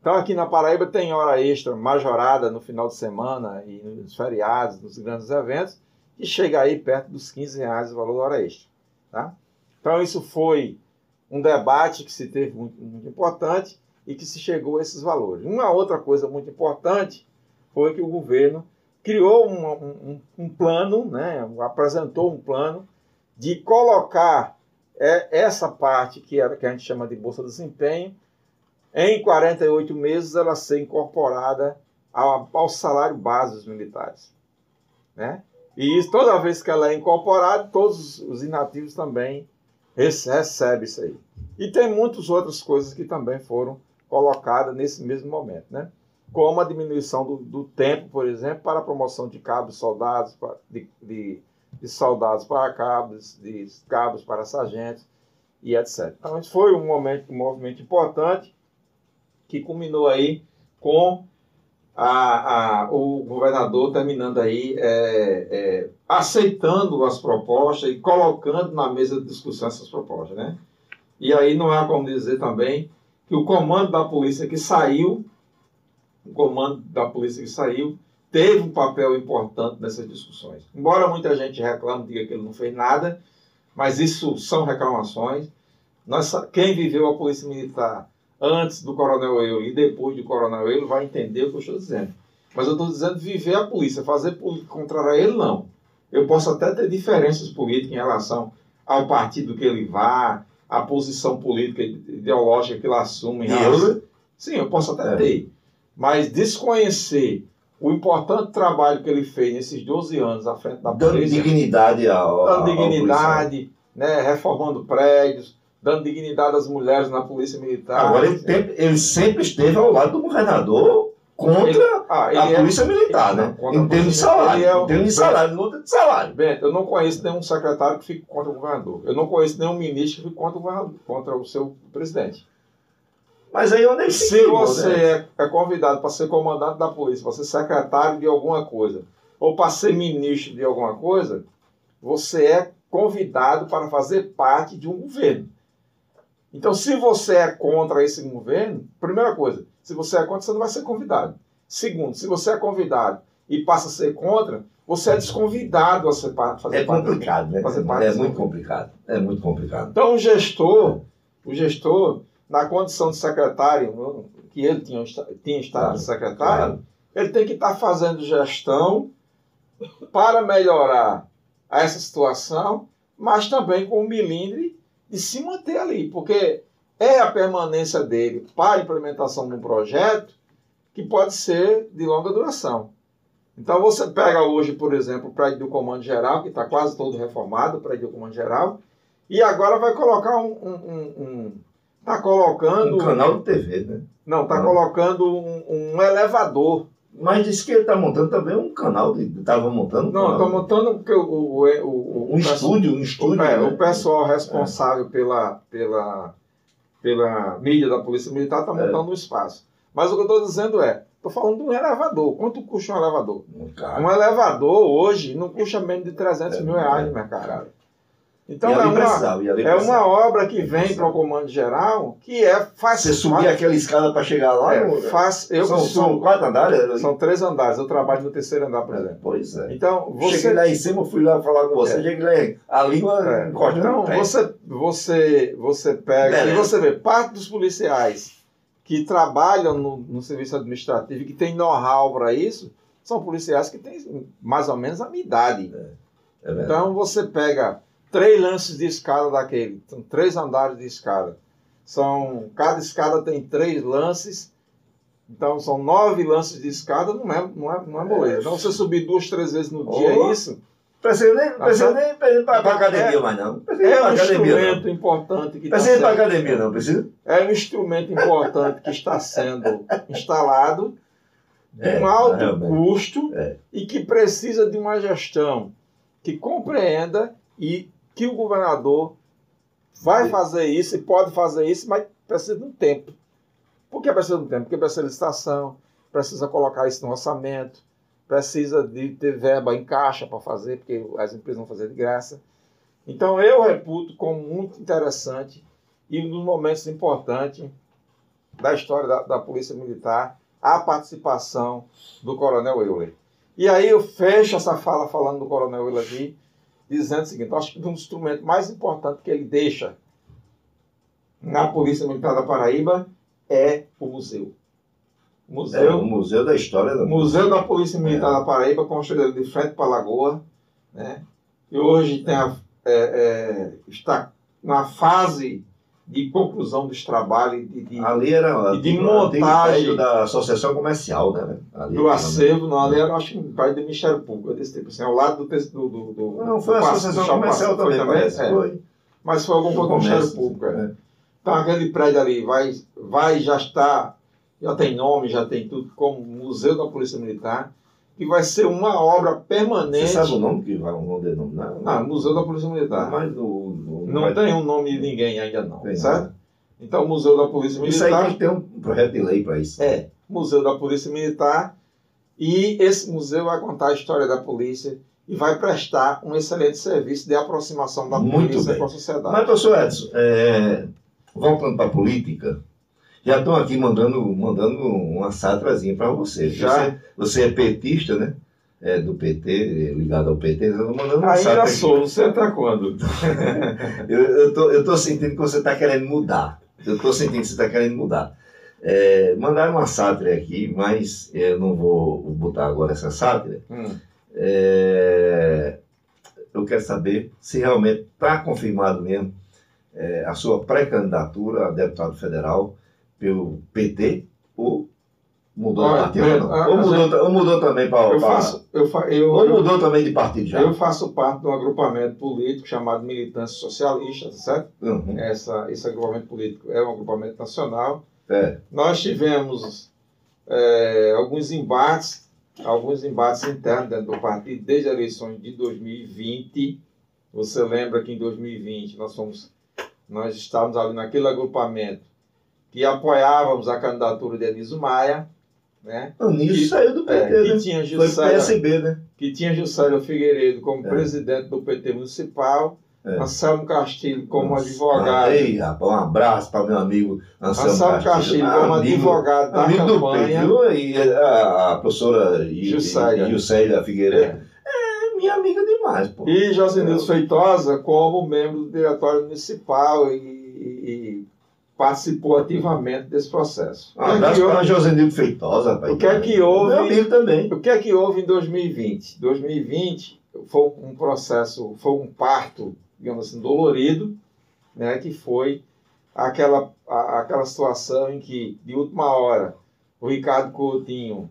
Então aqui na Paraíba tem hora extra majorada no final de semana e nos feriados, nos grandes eventos, e chega aí perto dos 15 reais o valor hora extra. Tá? Então isso foi um debate que se teve muito, muito importante e que se chegou a esses valores. Uma outra coisa muito importante foi que o governo criou um, um- um plano, né, apresentou um plano de colocar é, essa parte que, era, que a gente chama de Bolsa de Desempenho, em 48 meses ela ser incorporada ao, ao salário base dos militares. Né? E isso, toda vez que ela é incorporada, todos os inativos também rece- recebem isso aí. E tem muitas outras coisas que também foram colocadas nesse mesmo momento. Né? como a diminuição do, do tempo, por exemplo, para a promoção de cabos soldados, de, de, de soldados para cabos, de cabos para sargentos e etc. Então, isso foi um momento, um movimento importante que culminou aí com a, a- o governador terminando aí é, é, aceitando as propostas e colocando na mesa de discussão essas propostas, né? E aí não há como dizer também que o comando da polícia que saiu o comando da polícia que saiu teve um papel importante nessas discussões. Embora muita gente reclame, diga que ele não fez nada, mas isso são reclamações. Nós, quem viveu a polícia militar antes do Coronel Euler e depois do Coronel Euler vai entender o que eu estou dizendo. Mas eu estou dizendo viver a polícia, fazer política contra ele, não. Eu posso até ter diferenças políticas em relação ao partido que ele vá, à posição política e ideológica que ele assume. em relação-? Sim, eu posso até É. ter. Mas desconhecer o importante trabalho que ele fez nesses 12 anos à frente da Dando polícia, dignidade ao. dando dignidade, né, reformando prédios, dando dignidade às mulheres na polícia militar. Agora, ele, tem- ele sempre esteve ao lado do governador contra Ele- ah, a ele é- polícia militar, né? A Em termos de salário. é Em termos de salário, luta de salário. Bento, eu não conheço nenhum secretário que fique contra o governador. Eu não conheço nenhum ministro que fique contra o, governador, contra o seu presidente. Mas aí onde ele Se seguiu, você né? é, é convidado para ser comandante da polícia, para ser secretário de alguma coisa, ou para ser ministro de alguma coisa, você é convidado para fazer parte de um governo. Então, se você é contra esse governo, primeira coisa, se você é contra, você não vai ser convidado. Segundo, se você é convidado e passa a ser contra, você é desconvidado a ser, fazer É parte do complicado, né? Fazer parte É muito complicado. É muito complicado. então, o gestor, o gestor, na condição de secretário, que ele tinha, tinha estado Claro, de secretário, Claro. ele tem que estar fazendo gestão para melhorar essa situação, mas também com o milindre de se manter ali, porque é a permanência dele para a implementação de um projeto que pode ser de longa duração. Então você pega hoje, por exemplo, o prédio do Comando Geral, que está quase todo reformado, o prédio do Comando Geral, e agora vai colocar um. um, um, um tá colocando. Um canal de TV, né? Não, está Ah. colocando um, um elevador. Mas disse que ele está montando também um canal. Estava montando um Não, estou montando porque o, o, o, o, um o estúdio, um estúdio. é, né? o pessoal responsável pela, pela, pela mídia da Polícia Militar está É. montando um espaço. Mas o que eu estou dizendo é, estou falando de um elevador. Quanto custa um elevador? Um cara. Um elevador hoje não custa menos de 300 É, mil reais é, no mercado. cara. Então é uma, é uma obra que vem para o Comando Geral que é faz, Você subir aquela escada para chegar lá. é, faz eu são, são quatro andares? São três andares. Eu trabalho no terceiro andar, por exemplo. Pois é. Então, você Cheguei lá em cima, fui lá falar com você, É. cheguei lá, a língua É, encostando Então, no pé. você, você, você pega. E você vê, parte dos policiais que trabalham no, no serviço administrativo e que tem know-how para isso, são policiais que têm mais ou menos a minha idade. É verdade. Então, você pega três lances de escada daquele, são três andares de escada. São, cada escada tem três lances. Então, são nove lances de escada, não é, não é, não é moleza. Então, você subir duas, três vezes no dia, Oh. isso Precisa nem, precisa nem ir para academia mais não. Precisa é um academia não. instrumento importante que está Precisa sendo academia não, precisa? é um instrumento importante que está sendo instalado de É, um alto realmente. custo É. e que precisa de uma gestão que compreenda e que o governador vai fazer isso e pode fazer isso, mas precisa de um tempo. Por que precisa de um tempo? Porque precisa de licitação, precisa colocar isso no orçamento, precisa de ter verba em caixa para fazer, porque as empresas vão fazer de graça. Então eu reputo como muito interessante e um dos momentos importantes da história da, da Polícia Militar a participação do Coronel Euler. E aí eu fecho essa fala falando do Coronel Euler aqui, dizendo o seguinte, acho que um dos instrumentos mais importantes que ele deixa na Polícia Militar da Paraíba é o museu. Museu, é, o Museu da História da Museu da Polícia Militar é. da Paraíba, construído de frente para a Lagoa, né? e hoje tem a, é, é, está na fase de conclusão dos trabalhos de, de ali era de, de montagem da associação comercial né ali do acervo não ali era acho que um pai do Ministério Público desse tipo assim ao lado do do, do, do não foi do a associação comercial também, também é. foi mas foi algum do Ministério Público é. é. então aquele prédio ali vai vai já está já tem nome já tem tudo como Museu da Polícia Militar que vai ser uma obra permanente. Você sabe o nome que vai um denominar? Não, Museu da Polícia Militar. Mas o, não vai... tem um nome de ninguém ainda não, tem certo? Nada. Então, Museu da Polícia Militar... Isso aí tem que ter um projeto de lei para isso. É, Museu da Polícia Militar e esse museu vai contar a história da polícia e vai prestar um excelente serviço de aproximação da Muito polícia bem. com a sociedade. Mas, professor Edson, é... voltando para a política, já estão aqui mandando, mandando uma satrazinha para você. Já? Você, você é petista, né? É, do PT, ligado ao PT, eu mandando uma Ainda sou, você até quando? (laughs) eu, eu, tô, eu tô sentindo que você está querendo mudar. Eu estou sentindo que você está querendo mudar. É, mandaram uma sátira aqui, mas eu não vou botar agora essa sátira. Hum. É, eu quero saber se realmente está confirmado mesmo é, a sua pré-candidatura a deputado federal pelo PT ou mudou de partido? É, ou, mudou, ou mudou também para. Eu faço, eu, eu, ou mudou eu, também de partido já? Eu faço parte de um agrupamento político chamado Militância Socialista, certo? Uhum. Essa, esse agrupamento político é um agrupamento nacional. É. Nós tivemos é, alguns embates, alguns embates internos dentro do partido desde as eleições de 2020. Você lembra que em 2020 nós fomos, nós estávamos ali naquele agrupamento que apoiávamos a candidatura de Anísio Maia. Né? Anísio que, saiu do PT, é, que né? Tinha Juscelia, PSB, né? Que tinha Juscelio Figueiredo como é. presidente do PT municipal. É. Anselmo Castilho como Nossa, advogado. Ei, rapaz, um abraço para meu amigo Anselmo, Anselmo Castilho. Castilho como amigo, advogado da amigo campanha. Do PT, e a, a professora Juscelia Figueiredo. É. é. minha amiga demais, pô. E Josinildo Feitosa como membro do diretório municipal e, e participou ativamente desse processo. Um abraço para Josenildo Feitosa, rapaz. O que é que houve? Meu amigo também. O que é que houve em 2020? 2020 foi um processo, foi um parto, digamos assim, dolorido, né, que foi aquela, a, aquela situação em que, de última hora, o Ricardo Coutinho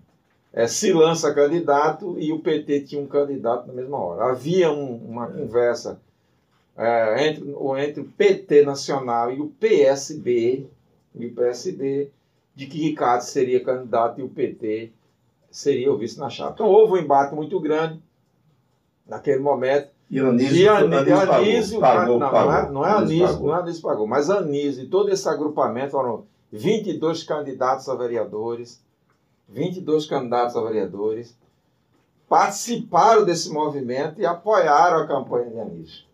é, se lança candidato e o PT tinha um candidato na mesma hora. Havia um, uma é. conversa é, entre, entre o PT Nacional e o PSB, e o PSB, de que Ricardo seria candidato e o PT seria o vice na chapa. Então houve um embate muito grande naquele momento. E o Anísio, Anísio, Anísio pagou, não, pagou, não, é, não é Anísio, não é Anísio pagou, mas Anísio e todo esse agrupamento foram 22 candidatos a vereadores, 22 candidatos a vereadores, participaram desse movimento e apoiaram a campanha de Anísio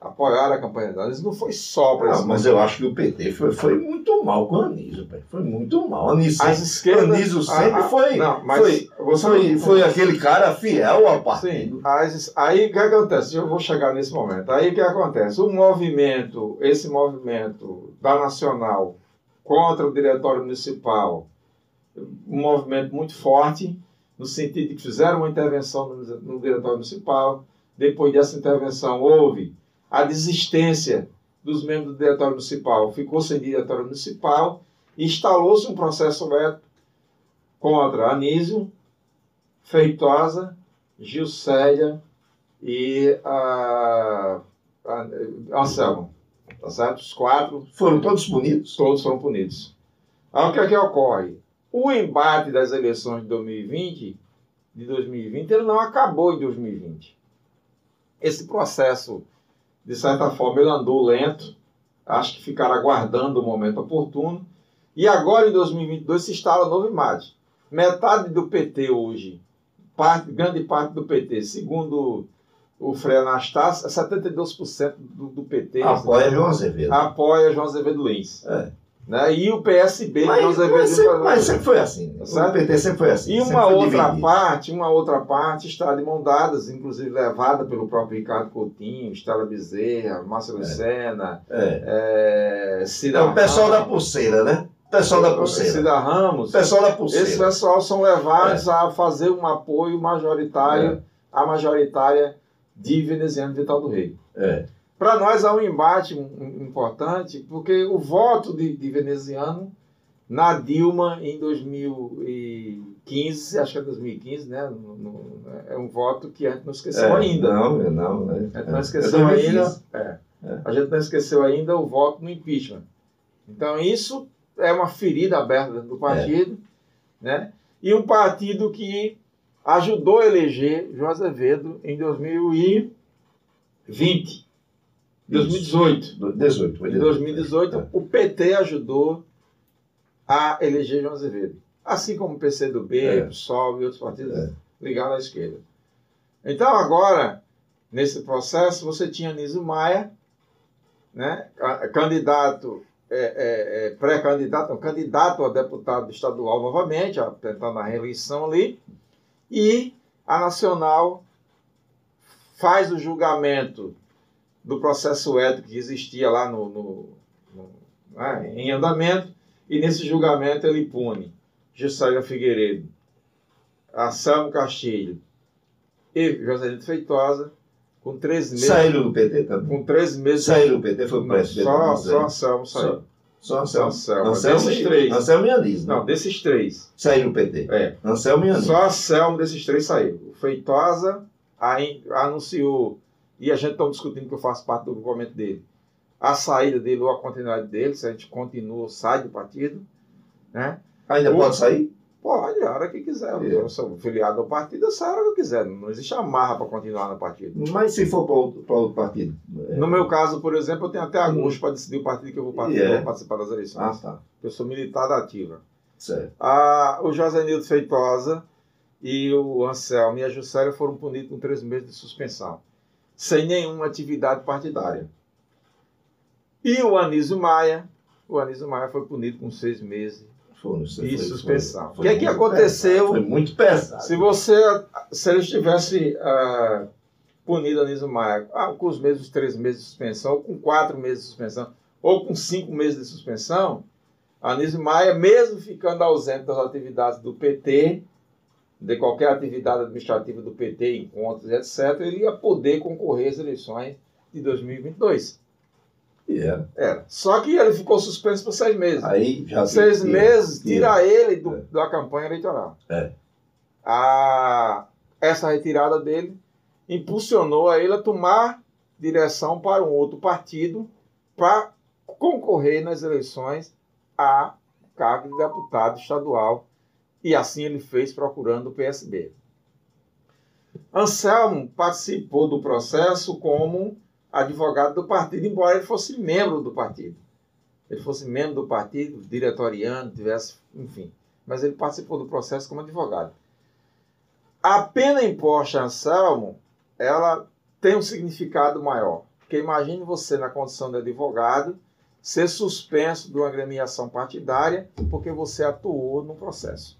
apoiaram a campanha de Anísio, não foi só para isso. Mas eu acho que o PT foi, foi muito mal com o Anísio, pai. foi muito mal. Anísio, As esquerdas, Anísio sempre a, a, foi, não, mas foi, foi, foi aquele cara fiel ao partido. Sim, as, aí o que acontece? Eu vou chegar nesse momento. Aí o que acontece? O movimento, esse movimento da Nacional contra o Diretório Municipal, um movimento muito forte, no sentido de que fizeram uma intervenção no, no Diretório Municipal, depois dessa intervenção houve a desistência dos membros do diretório municipal. Ficou sem diretório municipal instalou-se um processo aberto contra Anísio, Feitosa, Gilcélia e a, a, Anselmo. Tá certo? Os quatro. Foram todos punidos? Todos foram punidos. Aí o que é que ocorre? O embate das eleições de 2020, de 2020, ele não acabou em 2020. Esse processo de certa forma, ele andou lento Acho que ficaram aguardando o momento oportuno. E agora, em 2022, se instala novo imagem. Metade do PT hoje, parte, grande parte do PT, segundo o Frei Anastácio, 72% do, do PT Apoia João Azevedo. apoia João Azevedo Lins. É. Né? E o PSB, Mas, Azevedo mas, sempre, Lins- mas sempre foi assim. Certo? O PT sempre foi assim. E uma outra dividido. parte, uma outra parte está de mão dadas, inclusive levada pelo próprio Ricardo Coutinho, Estela Bezerra, Márcia Lucena, É. é, Cida É o pessoal da pulseira, né? O pessoal da pulseira. Cida Ramos. O pessoal da Esse pulseira. pessoal são levados É. a fazer um apoio majoritário à majoritária de veneziano Vital do Rei. É. Para nós há um embate um- um- importante, porque o voto de, de veneziano na Dilma em 2015, acho que é 2015, né? No- no- é um voto que a gente não esqueceu É, ainda. Não, não. É, A gente não é. esqueceu É ainda. 2015. é. É. A gente não esqueceu ainda o voto no impeachment. Então isso é uma ferida aberta do partido, né? E um partido que ajudou a eleger João Azevedo em 2020, 2018. 18. foi Em 18. 2018, É. o PT ajudou a eleger João Azevedo. Assim como o PCdoB, É. o PSOL e outros partidos É. ligados à esquerda. Então, agora, nesse processo, você tinha Niso Maia, né, ca- candidato, é, é, é, pré-candidato, candidato a deputado estadual novamente, ó, tentando a reeleição ali, e a Nacional faz o julgamento do processo ético que existia lá no, no- no- né, em andamento, e nesse julgamento ele pune Juscelino Figueiredo, Anselmo Castilho e Joselito Feitosa com três meses. Saíram do PT também. Com três meses. Saíram do PT, foi Não, PSB. só, só saiu. Anselmo saiu. Só Anselmo. Anselmo. Anselmo Desses três. Anselmo e Anísio. né? Não, desses três. Saíram do PT. É. Anselmo e Anísio. Só Anselmo desses três saiu. O Feitosa anunciou, e a gente está discutindo que eu faço parte do grupamento dele, a saída dele ou a continuidade dele, se a gente continua ou sai do partido. Né? Ainda pode sair? Pode, a hora que quiser. É. Eu sou filiado ao partido, eu saio a hora que eu quiser. Não existe amarra para continuar no partido. Mas se for para outro, partido? É. No meu caso, por exemplo, eu tenho até agosto para decidir o partido que eu vou participar, E é? vou participar das Ah, eleições. tá. Eu sou militar da ativa. Certo. Ah, o José Nildo Feitosa e o Anselmo e a Juscelia foram punidos com três meses de suspensão, sem nenhuma atividade partidária. E o Anísio Maia, o Anísio Maia foi punido com seis meses. Foi, E foi- suspensão. O que é que aconteceu? pesado, Foi muito pesado. Se você, se ele estivesse ah, punido Anísio Maia ah, com os mesmos três meses de suspensão, ou com quatro meses de suspensão, ou com cinco meses de suspensão, Anísio Maia, mesmo ficando ausente das atividades do PT, de qualquer atividade administrativa do PT, encontros, etc., ele ia poder concorrer às eleições de 2022. E era. Era. Só que ele ficou suspenso por seis meses. Aí já Seis meses tira ele do- É. da campanha eleitoral. É. A, essa retirada dele impulsionou a ele a tomar direção para um outro partido para concorrer nas eleições a cargo de deputado estadual. E assim ele fez procurando o PSB. Anselmo participou do processo como advogado do partido, embora ele fosse membro do partido. Ele fosse membro do partido, diretoriano, tivesse, enfim. Mas ele participou do processo como advogado. A pena imposta a Anselmo, ela tem um significado maior. Porque imagine você, na condição de advogado, ser suspenso de uma agremiação partidária porque você atuou no processo.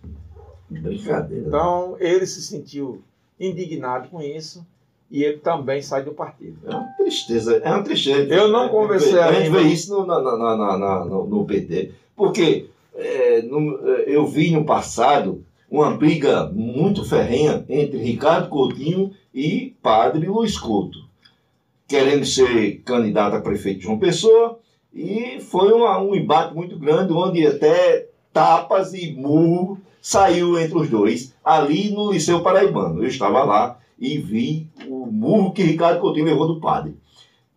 Brincadeira. Então, ele se sentiu indignado com isso e ele também sai do partido. É uma tristeza, é uma tristeza. Eu não conversei A gente ainda. vê isso no, na- na- na- na- no, no PT. Porque é, no- é, eu vi no passado uma briga muito ferrenha entre Ricardo Coutinho e padre Luiz Couto, querendo ser candidato a prefeito de João Pessoa, e foi uma- um embate muito grande, onde até tapas e murro saiu entre os dois, ali no Liceu Paraibano. Eu estava lá e vi o murro que Ricardo Coutinho levou do padre.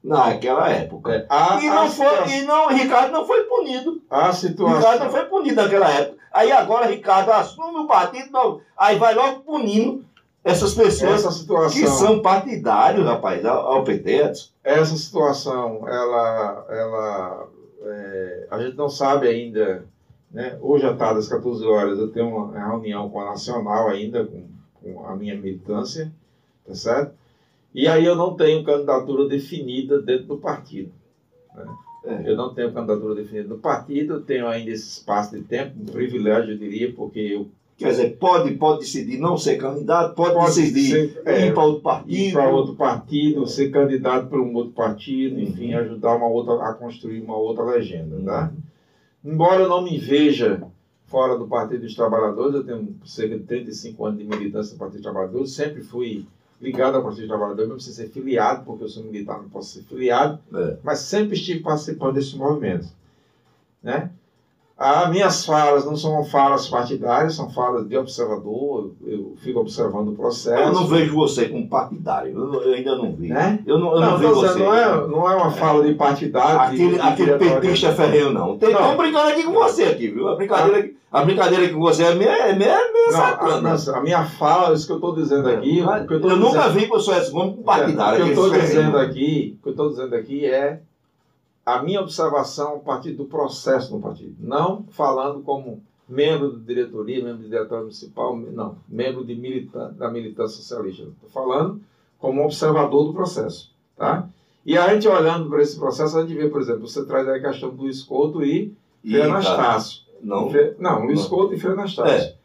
Naquela época. A, E não foi, e não, Ricardo não foi punido. a Ricardo não situação, foi punido naquela época. Aí agora Ricardo assume o partido, aí vai logo punindo Essas pessoas Essa situação, que são partidários, rapaz, ao, ao PT, essa situação, ela, ela é, a gente não sabe ainda, né? Hoje à tarde, às 14 horas, eu tenho uma reunião com a Nacional ainda, com, com a minha militância, tá certo? E aí eu não tenho candidatura definida dentro do partido. né? É. Eu não tenho candidatura definida no partido, eu tenho ainda esse espaço de tempo, um privilégio, eu diria, porque eu Quer dizer, pode, pode decidir não ser candidato, pode, decidir ser, é, ir para outro ir partido. para outro partido, ser candidato para um outro partido, enfim, ajudar uma outra a construir uma outra legenda, tá? Embora eu não me veja fora do Partido dos Trabalhadores, eu tenho cerca de 35 anos de militância do Partido dos Trabalhadores, sempre fui ligado ao Partido dos Trabalhadores, mesmo sem ser filiado, porque eu sou militar, não posso ser filiado, É. mas sempre estive participando desse movimento, né? As minhas falas não são falas partidárias, são falas de observador, eu, eu fico observando o processo. Eu não vejo você como partidário, eu, eu ainda não vi. Né? Eu não, eu Não, não, vejo você. não, é, não é uma fala de partidário. Aquele, de aquele petista ferreiro, não. Estão brincando aqui com você aqui, viu? A brincadeira, a brincadeira aqui com você é meio, é meio, é meio Não, a, sacana. mas a minha fala, isso que eu estou dizendo aqui, o que eu, eu nunca dizendo, vi o Gomes como partidário. O que eu estou dizendo aqui, o que eu estou dizendo aqui é a minha observação a partir do processo no partido, não falando como membro da diretoria, membro do diretório municipal, não, membro de militan da militância socialista. Estou falando como observador do processo, tá? E a gente olhando para esse processo, a gente vê, por exemplo, você traz aí a questão do escoto e E, cara, Anastácio. Não, Fe- Não, Luiz Não. Couto e Feira Anastácio.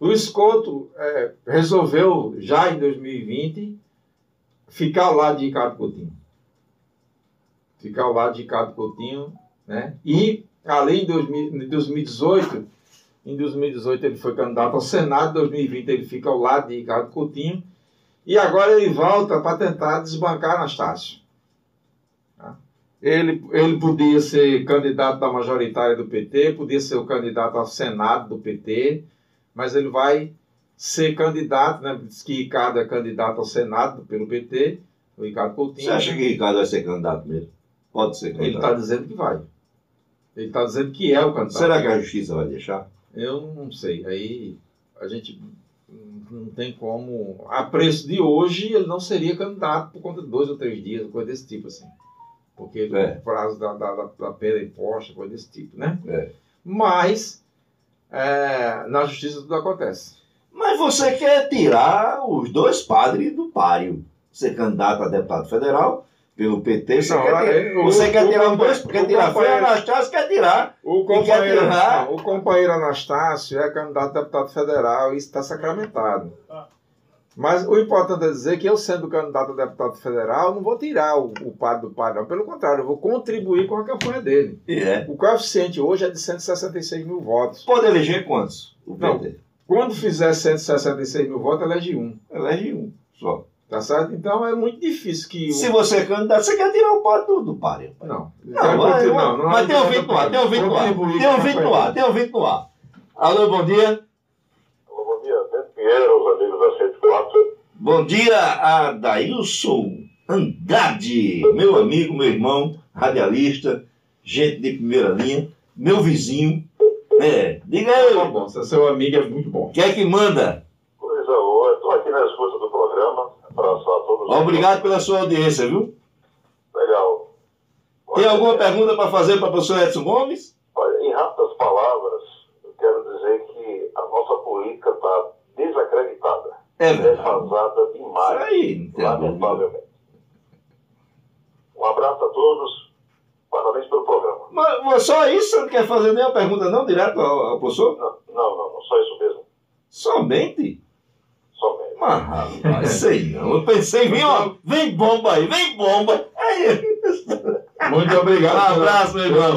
Luiz Couto é, resolveu, já em 2020, ficar ao lado de Ricardo Coutinho. Ficar ao lado de Ricardo Coutinho, né? E, além de 2000 de 2018, em 2018 ele foi candidato ao Senado, em 2020 ele fica ao lado de Ricardo Coutinho, e agora ele volta para tentar desbancar Anastácio. Tá? Ele, ele podia ser candidato da majoritária do PT, podia ser o candidato ao Senado do PT, mas ele vai ser candidato, né? Diz que Ricardo é candidato ao Senado pelo PT, o Ricardo Coutinho. Você acha que Ricardo vai ser candidato mesmo? Pode ser Ele está dizendo que vai. Ele está dizendo que é o candidato. Será que a justiça vai deixar? Eu não sei. Aí a gente não tem como. A preço de hoje, ele não seria candidato por conta de dois ou três dias, coisa desse tipo assim. Porque É. o prazo da, da, da, da pena imposta, coisa desse tipo, né? É. Mas é, na justiça tudo acontece. Mas você quer tirar os dois padres do páreo. Ser candidato a deputado federal pelo PT, você Não, quer, é, tirar, o- você quer o tirar os compa- dois, quer o tirar companheiro- Anastácio, quer tirar. O quer companheiro, tirar? não, o companheiro Anastácio é candidato a deputado federal e isso está sacramentado. Mas o importante é dizer que eu, sendo candidato a deputado federal, não vou tirar o, o padre do padre, não. Pelo contrário, eu vou contribuir com a campanha dele. É. O coeficiente hoje é de 166 mil votos. Pode eleger quantos? O Não. PT. Quando fizer 166 mil votos, elege um. Elege um só. Tá certo? Então é muito difícil que. o- Se você é candidato, você quer tirar o padre do, do páreo. Não. Não, mas, mas- não, mas não tem ouvinte no ar, tem ouvinte no ar. Tem ouvinte no ar, tem ouvinte no ar. Alô, bom dia. Alô, bom dia. Beto Pinheiro, os amigos da 104. Bom dia, Adailson Andrade, meu amigo, meu irmão, radialista, gente de primeira linha, meu vizinho. É, diga Tá aí, bom, se é seu amigo é muito bom. quem é que manda? Coisa boa. Estou aqui na escuta do programa. Abraço a todos. Obrigado pela sua audiência, viu? Legal. Tem alguma pergunta para fazer para o professor Edson Gomes? Olha, em rápidas palavras, eu quero dizer que a nossa política está desacreditada. É verdade. Defasada Isso demais. aí. Lamentavelmente. Um abraço a todos. Parabéns pelo programa. Mas, mas só isso você não quer fazer nenhuma pergunta, não, direto ao, ao professor? Não, não, não, não. Só isso mesmo. Somente? Somente. Mas, rapaz, sei não. Eu pensei, vem, ó, vem bomba aí, vem bomba. Aí, Muito obrigado. Um abraço, meu irmão.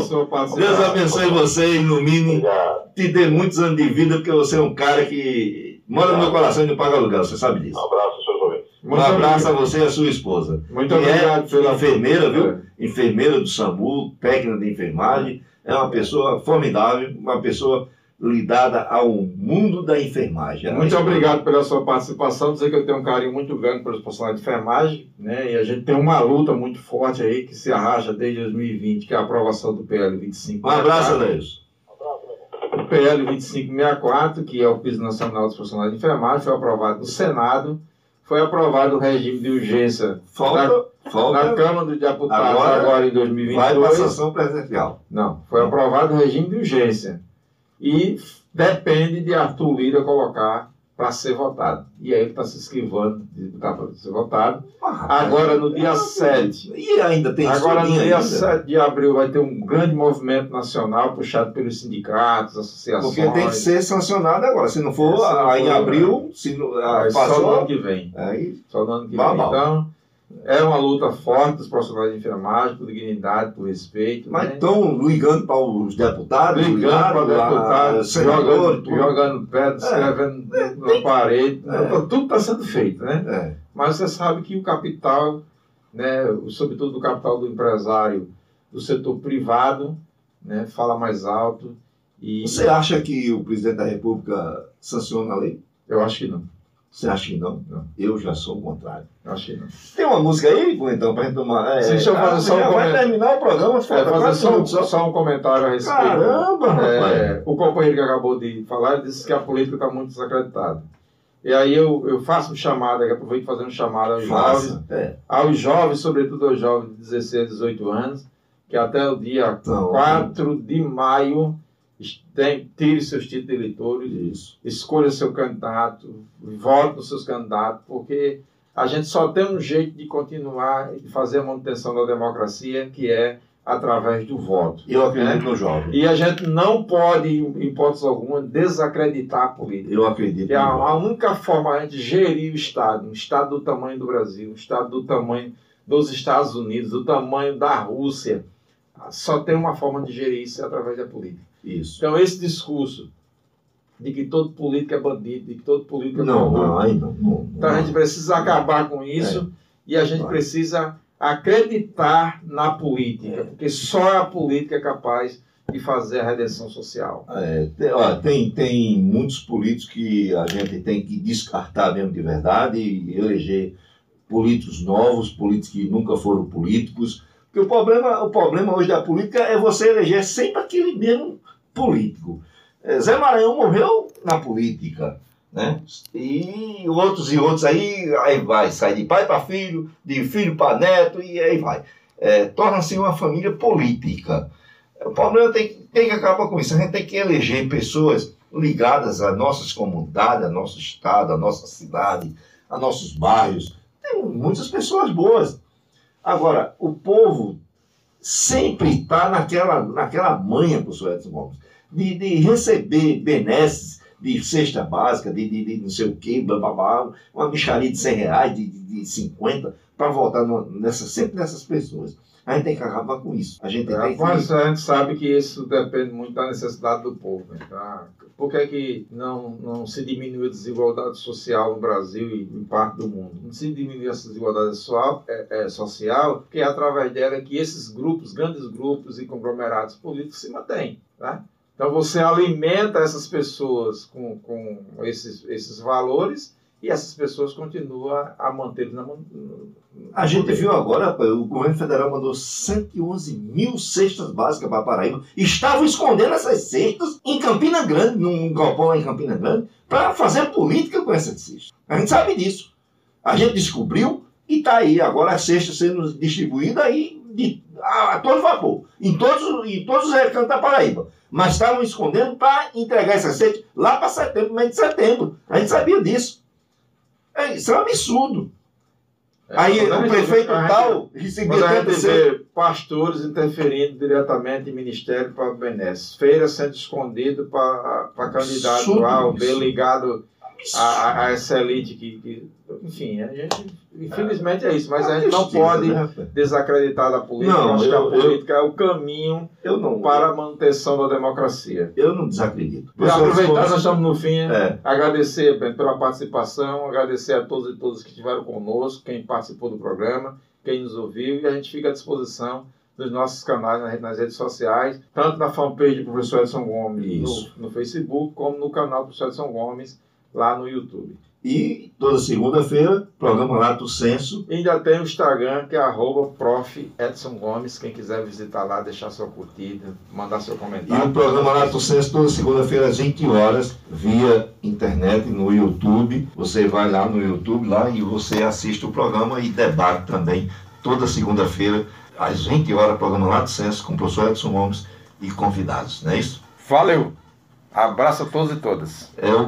Deus abençoe você, ilumine, Obrigado. te dê muitos anos de vida, porque você é um cara que mora no meu coração e não paga aluguel, você sabe disso. Um abraço, seus ouvintes. Um abraço a você e a sua esposa. Muito que é obrigado pela enfermeira, viu? É. Enfermeira do SAMU, técnica de enfermagem. É uma pessoa formidável, uma pessoa ligada ao mundo da enfermagem. Muito obrigado pela sua participação. Dizer que eu tenho um carinho muito grande pelos profissionais de enfermagem, né? E a gente tem uma luta muito forte aí que se arrasta desde 2020, que é a aprovação do PL 25. Um abraço, meu irmão. PL 2564, que é o Piso Nacional dos Profissionais de Enfermagem, foi aprovado no Senado, foi aprovado o regime de urgência Falta, na falta Câmara dos Deputados Agora agora, em vai para a 2022. sanção presidencial. Não, foi aprovado o regime de urgência. E depende de Arthur Lira colocar para ser votado. E aí ele está se esquivando de botar para ser votado. Agora, no dia 7. E ainda tem Agora, no dia ainda. 7 de abril, vai ter um grande movimento nacional puxado pelos sindicatos, associações. Porque tem que ser sancionado agora. Se não for, É, se não aí em for, abril, se não, ah, Só no ano passou, que vem. aí Só no ano que vem. Então, é uma luta forte dos profissionais de enfermagem, por dignidade, por respeito. Mas né? estão ligando para os deputados, Ligando para deputados, senadores, jogando, jogando pedra, escrevendo na parede. É. Tudo está sendo feito, né? É. Mas você sabe que o capital, né, sobretudo o capital do empresário do setor privado, né, fala mais alto. E Você acha que o presidente da República sanciona a lei? eu acho que não. Você acha que não? Não. Eu já sou o contrário. Eu acho que não. Tem uma música aí, então, para gente tomar. É, deixa eu fazer ah, só um vai comentário. terminar o programa, É, fazer só, um- só. só um comentário a respeito. Caramba. É, o companheiro que acabou de falar disse que a política está muito desacreditada. E aí eu, eu faço um chamado, aproveito para fazer um chamado aos jovens, Faça. É. aos jovens, sobretudo aos jovens de 16 a 18 anos, que até o dia Então, 4 de maio tem, tire seus títulos de eleitores, Isso. escolha seu candidato, vote nos seus candidatos, porque a gente só tem um jeito de continuar e de fazer a manutenção da democracia, que é através do voto. Eu acredito né? no jovem. E a gente não pode, em hipótese alguma, desacreditar a política. Eu acredito é a, a única forma a gente gerir o Estado, um Estado do tamanho do Brasil, um Estado do tamanho dos Estados Unidos, do tamanho da Rússia, só tem uma forma de gerir isso é através da política. Isso. Então, esse discurso de que todo político é bandido, de que todo político é Não, corrupto, não, aí não. não, então a gente precisa acabar com isso e a gente Vai. precisa acreditar na política, porque só a política é capaz de fazer a redenção social. É, tem, ó, tem, tem muitos políticos que a gente tem que descartar mesmo de verdade e eleger políticos novos, políticos que nunca foram políticos. Porque o problema, o problema hoje da política é você eleger sempre aquele mesmo político. É, Zé Maranhão morreu na política. Né? E outros e outros aí, aí vai, sai de pai para filho, de filho para neto e aí vai. É, Torna-se uma família política. O problema tem, tem que acabar com isso. A gente tem que eleger pessoas ligadas às nossas comunidades, ao nosso estado, à nossa cidade, a nossos bairros. Tem muitas pessoas boas. Agora, o povo sempre está naquela, naquela manha, professor Edson Gomes, de, de receber benesses de cesta básica, de, de, de não sei o quê, bababá, uma micharia de 100 reais, de, de, de 50, para votar nessa, sempre nessas pessoas. A gente tem que acabar com isso. A gente tem que. A gente sabe que isso depende muito da necessidade do povo. né? Tá? Por que, é que não, não se diminui a desigualdade social no Brasil e em parte do mundo? Não se diminui essa desigualdade social, é, é, social porque é através dela que esses grupos, grandes grupos e conglomerados políticos se mantêm. Tá? Então você alimenta essas pessoas com, com esses, esses valores e essas pessoas continuam a manter na man- A gente viu agora, o governo federal mandou 111 mil cestas básicas para Paraíba. Estavam escondendo essas cestas em Campina Grande, num galpão lá em Campina Grande, para fazer política com essas cestas. A gente sabe disso. A gente descobriu e está aí agora as cestas sendo distribuídas aí de, a, a todo vapor, em todos, em todos os recantos da Paraíba. Mas estavam escondendo para entregar essas cestas lá para setembro, mês de setembro. A gente sabia disso. É, isso é um absurdo. Aí Quando a o gente- prefeito gente- tal recebia tanto vê pastores interferindo diretamente em ministério para benesses, feira sendo escondido para candidato Absurdo A ou B ligado a, a, a essa elite que, que- Enfim, a gente. Infelizmente é isso, mas a gente não Justiça, pode né, desacreditar da política. Não, eu acho que eu- a política é o caminho Eu não, para a manutenção da democracia. eu não desacredito. E aproveitar, nós estamos no fim, É, Agradecer Bento, pela participação, agradecer a todos e todas que estiveram conosco, quem participou do programa, quem nos ouviu, e a gente fica à disposição dos nossos canais nas, redes sociais, tanto na fanpage do professor Edson Gomes no, no Facebook, como no canal do professor Edson Gomes lá no YouTube. E toda segunda-feira, programa Lato Senso. E ainda tem o Instagram, que é arroba prof. Edson Gomes. Quem quiser visitar lá, deixar sua curtida, mandar seu E comentário. o programa Lato Senso toda segunda-feira às 20 horas, via internet, no YouTube. Você vai lá no YouTube lá e você assiste o programa e debate também toda segunda-feira, às 20 horas, programa Lato Senso, com o professor Edson Gomes e convidados, não é isso? Valeu! Abraço a todos e todas. É o